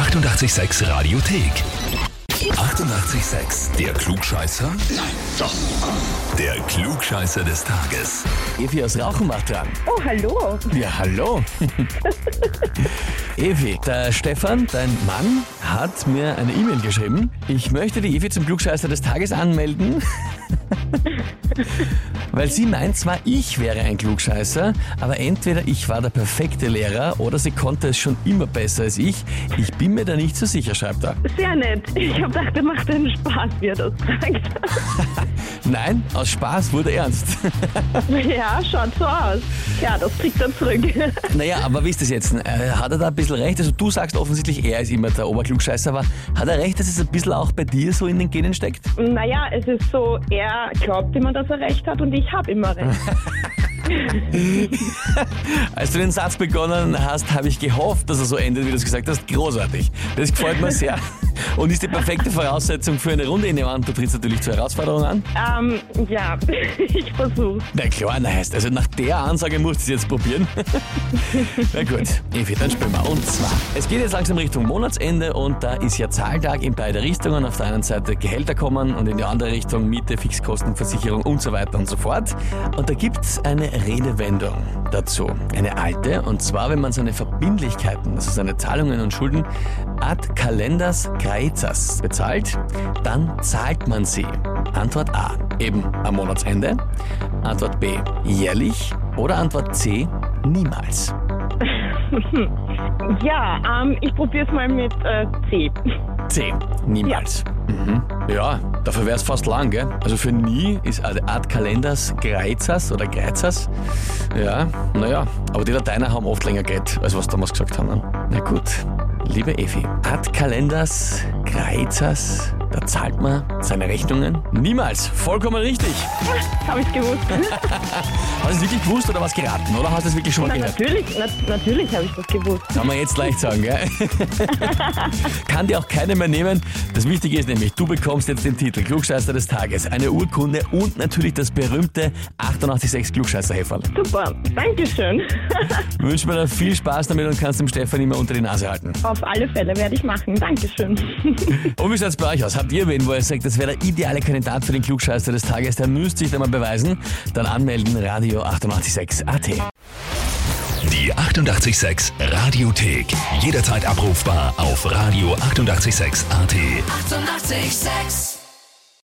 886 Radiothek. 88,6. Der Klugscheißer? Nein, doch. Der Klugscheißer des Tages. Evi aus Rauchenbach dran. Oh, hallo. Ja, hallo. Evi, der Stefan, dein Mann, hat mir eine E-Mail geschrieben. Ich möchte die Evi zum Klugscheißer des Tages anmelden. Weil sie meint zwar, ich wäre ein Klugscheißer, aber entweder ich war der perfekte Lehrer oder sie konnte es schon immer besser als ich. Ich bin mir da nicht so sicher, schreibt er. Sehr nett. Ich habe gedacht, er macht einen Spaß, wie er das sagt. Nein, aus Spaß wurde ernst. ja, schaut so aus. Ja, das kriegt er zurück. naja, aber wie ist das jetzt? Äh, Hat er da ein bisschen recht? Also du sagst offensichtlich, er ist immer der Oberklugscheißer, aber hat er recht, dass es ein bisschen auch bei dir so in den Genen steckt? naja, es ist so, er glaubt immer, dass er recht hat und ich habe immer recht. Als du den Satz begonnen hast, habe ich gehofft, dass er so endet, wie du es gesagt hast. Großartig. Das gefällt mir sehr. Und ist die perfekte Voraussetzung für eine Runde in dem an. Du trittst natürlich zur Herausforderung an. ähm, ja, ich versuch's. Na klar, na heißt, also nach der Ansage musst du es jetzt probieren. Na gut, Evi, dann spielen wir. Und zwar, es geht jetzt langsam Richtung Monatsende und da ist ja Zahltag in beide Richtungen. Auf der einen Seite Gehälter kommen und in die andere Richtung Miete, Fixkosten, Versicherung und so weiter und so fort. Und da gibt's eine Redewendung dazu. Eine alte, und zwar, wenn man seine Verbindlichkeiten, also seine Zahlungen und Schulden ad Kalenders Kreizers bezahlt, dann zahlt man sie. Antwort A, eben am Monatsende. Antwort B, jährlich. Oder Antwort C, niemals. Ja, ähm, ich probier's mal mit äh, C. C, niemals. Mhm. Ja, dafür wäre es fast lang, gell? Also für nie ist eine Art Kalenders Kreizers oder Kreizers. Ja, naja, aber die Lateiner haben oft länger Geld, als was damals gesagt haben. Ne? Na gut, liebe Evi, Ad Kalenders Kreizers, da zahlt man seine Rechnungen niemals. Vollkommen richtig. Habe ich gewusst. Hast du es wirklich gewusst oder was geraten? Oder hast du es wirklich schon mal Na, gehört? natürlich, na, natürlich habe ich das gewusst. Kann man jetzt leicht sagen, gell? Kann dir auch keiner mehr nehmen. Das Wichtige ist nämlich, du bekommst jetzt den Titel Klugscheißer des Tages, eine Urkunde und natürlich das berühmte 886 klugscheißer -Häferl. Super, Dankeschön. Wünsche mir dann viel Spaß damit und kannst dem Stefan immer unter die Nase halten. Auf alle Fälle werde ich machen. Dankeschön. Und wie schaut's bei euch aus? Habt ihr wen, wo ihr sagt, das wäre der ideale Kandidat für den Klugscheißer des Tages? Der müsste sich da mal beweisen. Dann anmelden, Radio 886 AT. Die 88,6 Radiothek. Jederzeit abrufbar auf radio886.at. 88,6. Eighty-eight, sex.